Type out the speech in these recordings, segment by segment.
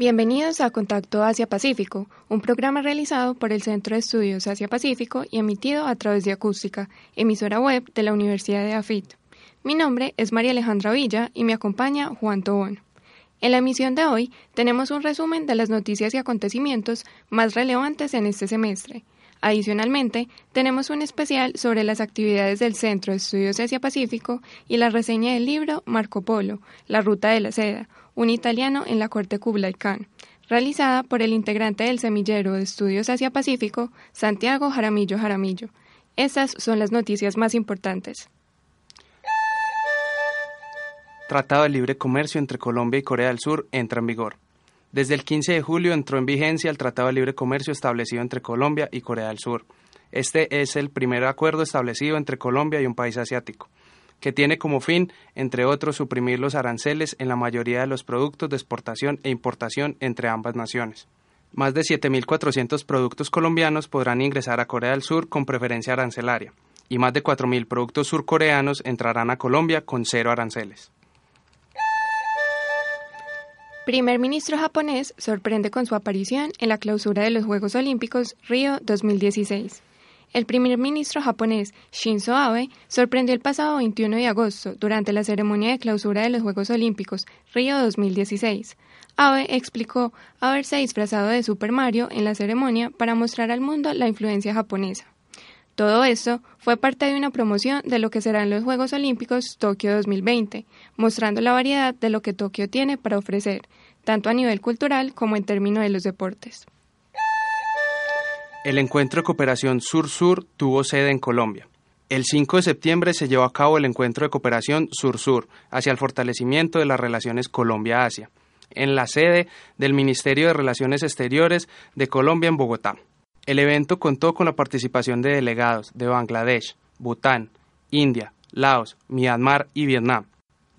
Bienvenidos a Contacto Asia-Pacífico, un programa realizado por el Centro de Estudios Asia-Pacífico y emitido a través de Acústica, emisora web de la Universidad de AFIT. Mi nombre es María Alejandra Villa y me acompaña Juan Tobón. En la emisión de hoy tenemos un resumen de las noticias y acontecimientos más relevantes en este semestre. Adicionalmente, tenemos un especial sobre las actividades del Centro de Estudios Asia-Pacífico y la reseña del libro Marco Polo, La Ruta de la Seda, un italiano en la corte Kublai Khan, realizada por el integrante del Semillero de Estudios Asia-Pacífico, Santiago Jaramillo Jaramillo. Estas son las noticias más importantes. Tratado de Libre Comercio entre Colombia y Corea del Sur entra en vigor. Desde el 15 de julio entró en vigencia el Tratado de Libre Comercio establecido entre Colombia y Corea del Sur. Este es el primer acuerdo establecido entre Colombia y un país asiático, que tiene como fin, entre otros, suprimir los aranceles en la mayoría de los productos de exportación e importación entre ambas naciones. Más de 7.400 productos colombianos podrán ingresar a Corea del Sur con preferencia arancelaria, y más de 4.000 productos surcoreanos entrarán a Colombia con cero aranceles. Primer ministro japonés sorprende con su aparición en la clausura de los Juegos Olímpicos Río 2016. El primer ministro japonés Shinzo Abe sorprendió el pasado 21 de agosto durante la ceremonia de clausura de los Juegos Olímpicos Río 2016. Abe explicó haberse disfrazado de Super Mario en la ceremonia para mostrar al mundo la influencia japonesa. Todo esto fue parte de una promoción de lo que serán los Juegos Olímpicos Tokio 2020, mostrando la variedad de lo que Tokio tiene para ofrecer, tanto a nivel cultural como en términos de los deportes. El encuentro cooperación Sur-Sur tuvo sede en Colombia. El 5 de septiembre se llevó a cabo el encuentro de cooperación Sur-Sur hacia el fortalecimiento de las relaciones Colombia-Asia, en la sede del Ministerio de Relaciones Exteriores de Colombia en Bogotá. El evento contó con la participación de delegados de Bangladesh, Bután, India, Laos, Myanmar y Vietnam.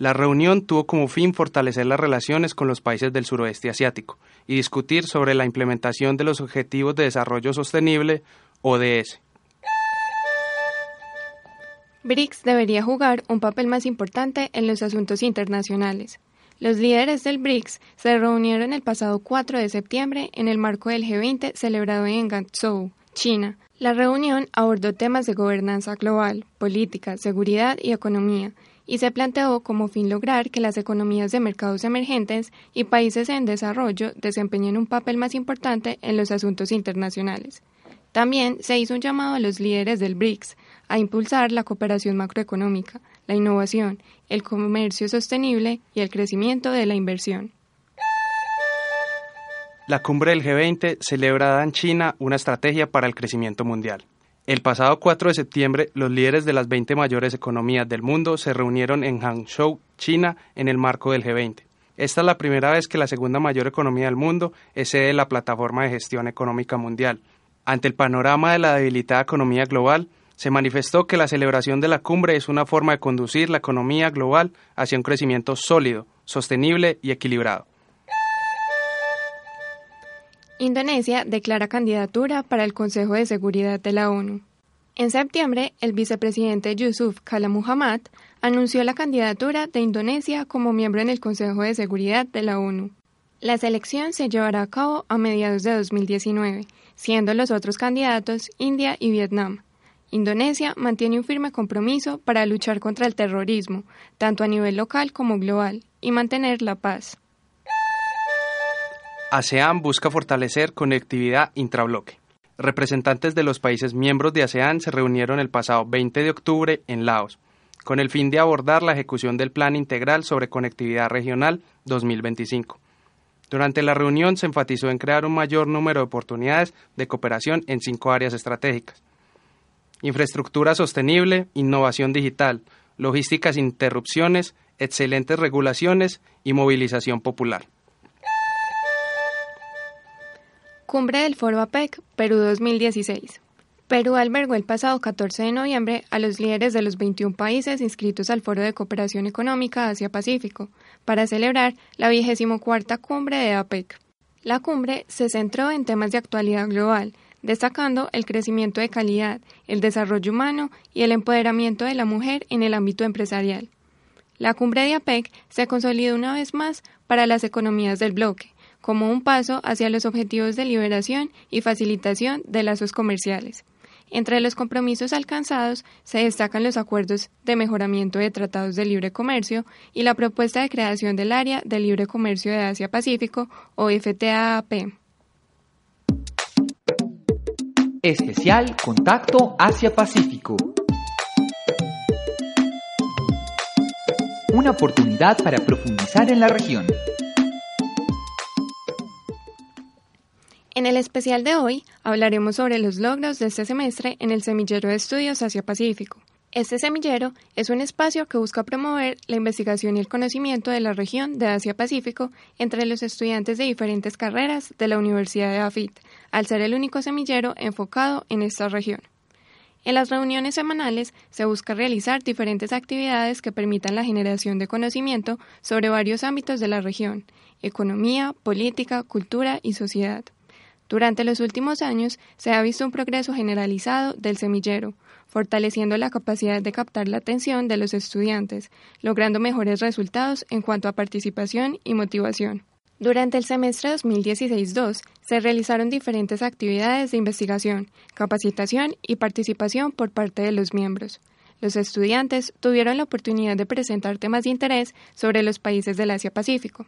La reunión tuvo como fin fortalecer las relaciones con los países del suroeste asiático y discutir sobre la implementación de los Objetivos de Desarrollo Sostenible, ODS. BRICS debería jugar un papel más importante en los asuntos internacionales. Los líderes del BRICS se reunieron el pasado 4 de septiembre en el marco del G20 celebrado en Guangzhou, China. La reunión abordó temas de gobernanza global, política, seguridad y economía, y se planteó como fin lograr que las economías de mercados emergentes y países en desarrollo desempeñen un papel más importante en los asuntos internacionales. También se hizo un llamado a los líderes del BRICS a impulsar la cooperación macroeconómica, la innovación, el comercio sostenible y el crecimiento de la inversión. La cumbre del G20 celebrada en China una estrategia para el crecimiento mundial. El pasado 4 de septiembre, los líderes de las 20 mayores economías del mundo se reunieron en Hangzhou, China, en el marco del G20. Esta es la primera vez que la segunda mayor economía del mundo es sede de la Plataforma de Gestión Económica Mundial. Ante el panorama de la debilitada economía global, se manifestó que la celebración de la cumbre es una forma de conducir la economía global hacia un crecimiento sólido, sostenible y equilibrado. Indonesia declara candidatura para el Consejo de Seguridad de la ONU. En septiembre, el vicepresidente Yusuf Kala Muhammad anunció la candidatura de Indonesia como miembro en el Consejo de Seguridad de la ONU. La selección se llevará a cabo a mediados de 2019, siendo los otros candidatos India y Vietnam. Indonesia mantiene un firme compromiso para luchar contra el terrorismo, tanto a nivel local como global, y mantener la paz. ASEAN busca fortalecer conectividad intrabloque. Representantes de los países miembros de ASEAN se reunieron el pasado 20 de octubre en Laos, con el fin de abordar la ejecución del Plan Integral sobre Conectividad Regional 2025. Durante la reunión se enfatizó en crear un mayor número de oportunidades de cooperación en cinco áreas estratégicas. Infraestructura sostenible, innovación digital, logística sin interrupciones, excelentes regulaciones y movilización popular. Cumbre del Foro APEC, Perú 2016. Perú albergó el pasado 14 de noviembre a los líderes de los 21 países inscritos al Foro de Cooperación Económica Asia-Pacífico para celebrar la 24 cumbre de APEC. La cumbre se centró en temas de actualidad global, destacando el crecimiento de calidad, el desarrollo humano y el empoderamiento de la mujer en el ámbito empresarial. La cumbre de APEC se consolidó una vez más para las economías del bloque, como un paso hacia los objetivos de liberación y facilitación de lazos comerciales. Entre los compromisos alcanzados se destacan los acuerdos de mejoramiento de tratados de libre comercio y la propuesta de creación del Área de Libre Comercio de Asia-Pacífico o FTAAP. Especial Contacto Asia-Pacífico. Una oportunidad para profundizar en la región. En el especial de hoy hablaremos sobre los logros de este semestre en el Semillero de Estudios Asia-Pacífico. Este semillero es un espacio que busca promover la investigación y el conocimiento de la región de Asia-Pacífico entre los estudiantes de diferentes carreras de la Universidad de AFIT, al ser el único semillero enfocado en esta región. En las reuniones semanales se busca realizar diferentes actividades que permitan la generación de conocimiento sobre varios ámbitos de la región, economía, política, cultura y sociedad. Durante los últimos años se ha visto un progreso generalizado del semillero, fortaleciendo la capacidad de captar la atención de los estudiantes, logrando mejores resultados en cuanto a participación y motivación. Durante el semestre 2016-2 se realizaron diferentes actividades de investigación, capacitación y participación por parte de los miembros. Los estudiantes tuvieron la oportunidad de presentar temas de interés sobre los países del Asia-Pacífico.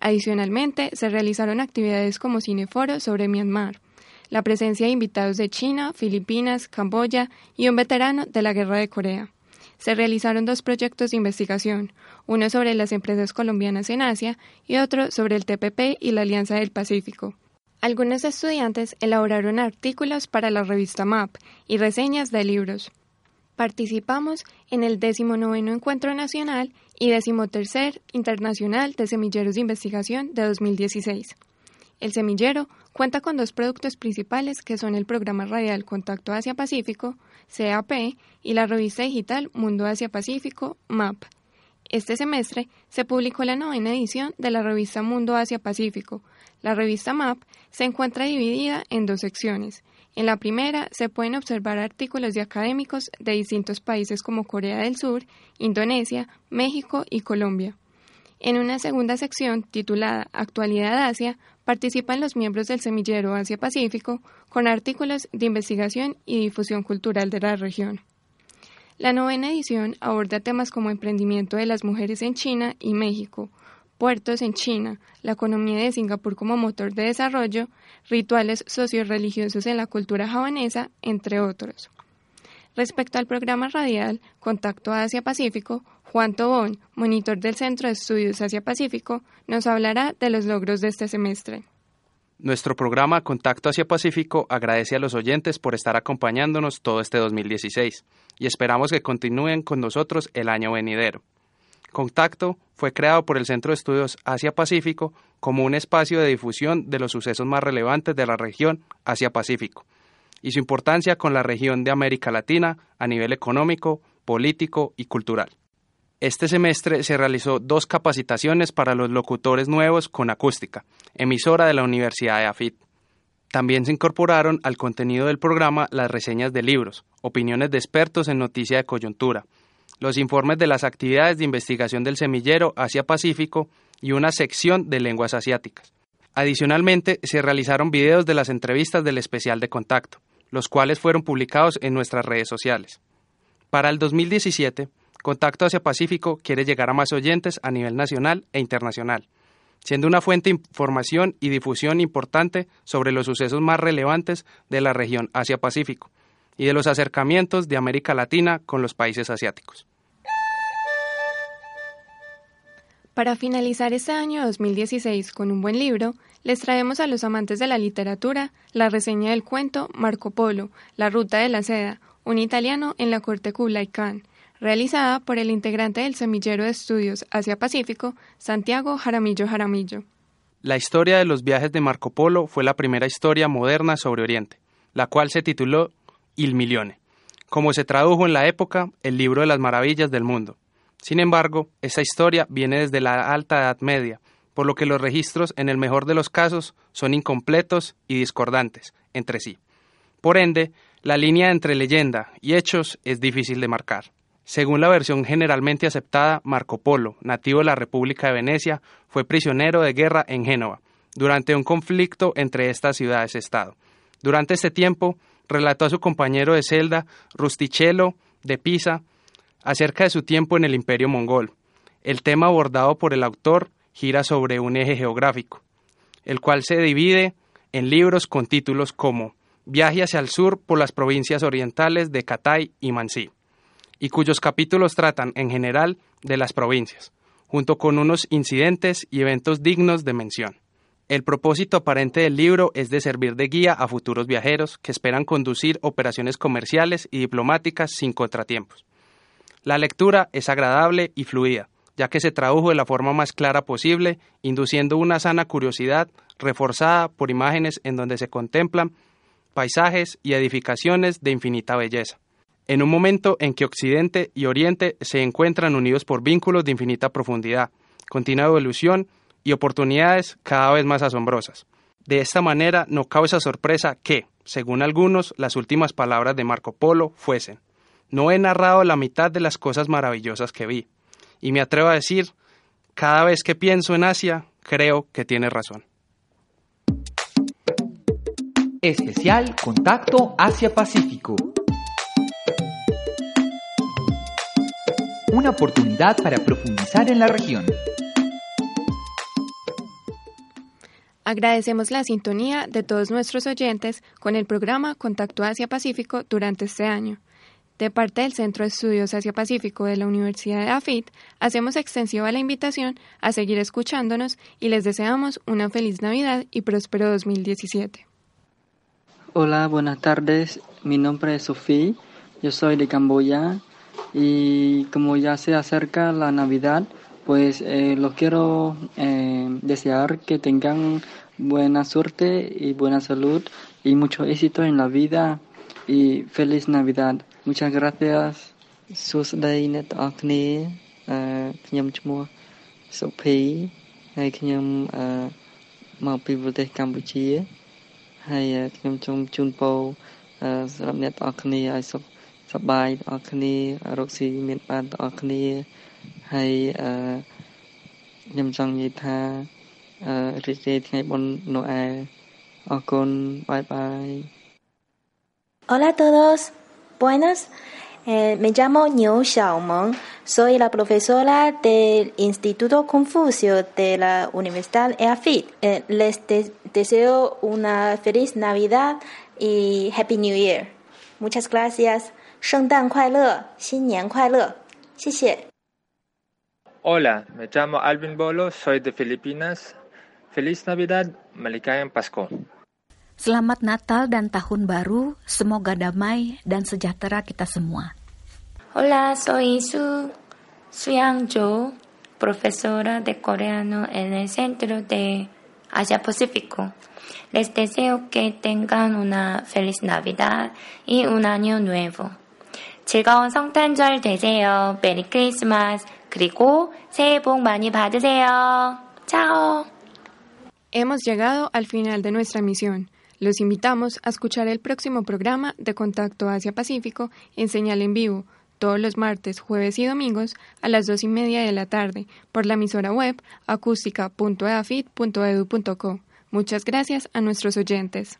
Adicionalmente, se realizaron actividades como cineforo sobre Myanmar, la presencia de invitados de China, Filipinas, Camboya y un veterano de la Guerra de Corea. Se realizaron dos proyectos de investigación, uno sobre las empresas colombianas en Asia y otro sobre el TPP y la Alianza del Pacífico. Algunos estudiantes elaboraron artículos para la revista MAP y reseñas de libros. Participamos en el 19 Encuentro Nacional y 13 Internacional de Semilleros de Investigación de 2016. El semillero cuenta con dos productos principales que son el programa radial Contacto Asia-Pacífico, CAP, y la revista digital Mundo Asia-Pacífico, MAP. Este semestre se publicó la novena edición de la revista Mundo Asia-Pacífico. La revista MAP se encuentra dividida en dos secciones, en la primera se pueden observar artículos de académicos de distintos países como Corea del Sur, Indonesia, México y Colombia. En una segunda sección, titulada Actualidad Asia, participan los miembros del semillero Asia-Pacífico con artículos de investigación y difusión cultural de la región. La novena edición aborda temas como emprendimiento de las mujeres en China y México, puertos en China, la economía de Singapur como motor de desarrollo, rituales socio-religiosos en la cultura javanesa, entre otros. Respecto al programa radial Contacto Asia-Pacífico, Juan Tobón, monitor del Centro de Estudios Asia-Pacífico, nos hablará de los logros de este semestre. Nuestro programa Contacto Asia-Pacífico agradece a los oyentes por estar acompañándonos todo este 2016 y esperamos que continúen con nosotros el año venidero. Contacto fue creado por el Centro de Estudios Asia-Pacífico como un espacio de difusión de los sucesos más relevantes de la región Asia-Pacífico y su importancia con la región de América Latina a nivel económico, político y cultural. Este semestre se realizó dos capacitaciones para los locutores nuevos con acústica, emisora de la Universidad de AFIT. También se incorporaron al contenido del programa las reseñas de libros, opiniones de expertos en noticia de coyuntura, los informes de las actividades de investigación del semillero Asia-Pacífico y una sección de lenguas asiáticas. Adicionalmente, se realizaron videos de las entrevistas del especial de contacto, los cuales fueron publicados en nuestras redes sociales. Para el 2017, Contacto Asia Pacífico quiere llegar a más oyentes a nivel nacional e internacional. siendo una fuente de información y difusión importante sobre los sucesos más relevantes de la región Asia-Pacífico y de los acercamientos de América Latina con los países asiáticos. Para finalizar este año 2016 con un buen libro, les traemos a los amantes de la literatura la reseña del cuento Marco Polo, La Ruta de la Seda, un italiano en la corte Kublai Khan, realizada por el integrante del Semillero de Estudios Asia-Pacífico, Santiago Jaramillo Jaramillo. La historia de los viajes de Marco Polo fue la primera historia moderna sobre Oriente, la cual se tituló Il Milione, como se tradujo en la época el libro de las maravillas del mundo. Sin embargo, esta historia viene desde la Alta Edad Media, por lo que los registros en el mejor de los casos son incompletos y discordantes entre sí. Por ende, la línea entre leyenda y hechos es difícil de marcar. Según la versión generalmente aceptada, Marco Polo, nativo de la República de Venecia, fue prisionero de guerra en Génova, durante un conflicto entre estas ciudades-estado. Durante este tiempo, relató a su compañero de celda, Rustichello, de Pisa, acerca de su tiempo en el Imperio Mongol. El tema abordado por el autor gira sobre un eje geográfico, el cual se divide en libros con títulos como Viaje hacia el sur por las provincias orientales de Catay y Mansi y cuyos capítulos tratan en general de las provincias, junto con unos incidentes y eventos dignos de mención. El propósito aparente del libro es de servir de guía a futuros viajeros que esperan conducir operaciones comerciales y diplomáticas sin contratiempos. La lectura es agradable y fluida, ya que se tradujo de la forma más clara posible, induciendo una sana curiosidad reforzada por imágenes en donde se contemplan paisajes y edificaciones de infinita belleza en un momento en que Occidente y Oriente se encuentran unidos por vínculos de infinita profundidad, continua evolución y oportunidades cada vez más asombrosas. De esta manera no causa sorpresa que, según algunos, las últimas palabras de Marco Polo fuesen No he narrado la mitad de las cosas maravillosas que vi, y me atrevo a decir, cada vez que pienso en Asia, creo que tiene razón. Especial Contacto Asia-Pacífico. una oportunidad para profundizar en la región. Agradecemos la sintonía de todos nuestros oyentes con el programa Contacto Asia-Pacífico durante este año. De parte del Centro de Estudios Asia-Pacífico de la Universidad de AFIT, hacemos extensiva la invitación a seguir escuchándonos y les deseamos una feliz Navidad y próspero 2017. Hola, buenas tardes. Mi nombre es Sofía. Yo soy de Camboya y como ya se acerca la Navidad, pues eh, los quiero eh, desear que tengan buena suerte y buena salud y mucho éxito en la vida y feliz Navidad. Muchas gracias. សួស្តីអ្នកទាំងអស់គ្នាអឺខ្ញុំឈ្មោះសុភីហើយខ្ញុំអឺមកពីប្រទេសកម្ពុជាហើយខ្ញុំសូមជូនពរសម្រាប់អ្នកទាំងអស់គ្នាឲ្យសុខ Hola a todos, buenas. Eh, me llamo Niu Xiaomeng, soy la profesora del Instituto Confucio de la Universidad EAFIT. Eh, les deseo una feliz Navidad y Happy New Year. Muchas gracias. 圣诞快乐，新年快乐，谢谢。 Hola, me llamo Alvin Bolo, soy de Filipinas. Feliz Navidad, Maligayang Pasko. Selamat Natal dan Tahun Baru, semoga damai dan sejahtera kita semua. Hola, soy Su Suyang Jo, profesora de coreano en el Centro de Asia Pacífico. Les deseo que tengan una feliz Navidad y un año nuevo. 즐거운 성탄절 되세요. 메리 크리스마스. 그리고 새해 복 많이 받으세요. Chao. Hemos llegado al final de nuestra emisión. Los invitamos a escuchar el próximo programa de Contacto Asia-Pacífico en señal en vivo, todos los martes, jueves y domingos a las dos y media de la tarde por la emisora web acústica.eafit.edu.co. Muchas gracias a nuestros oyentes.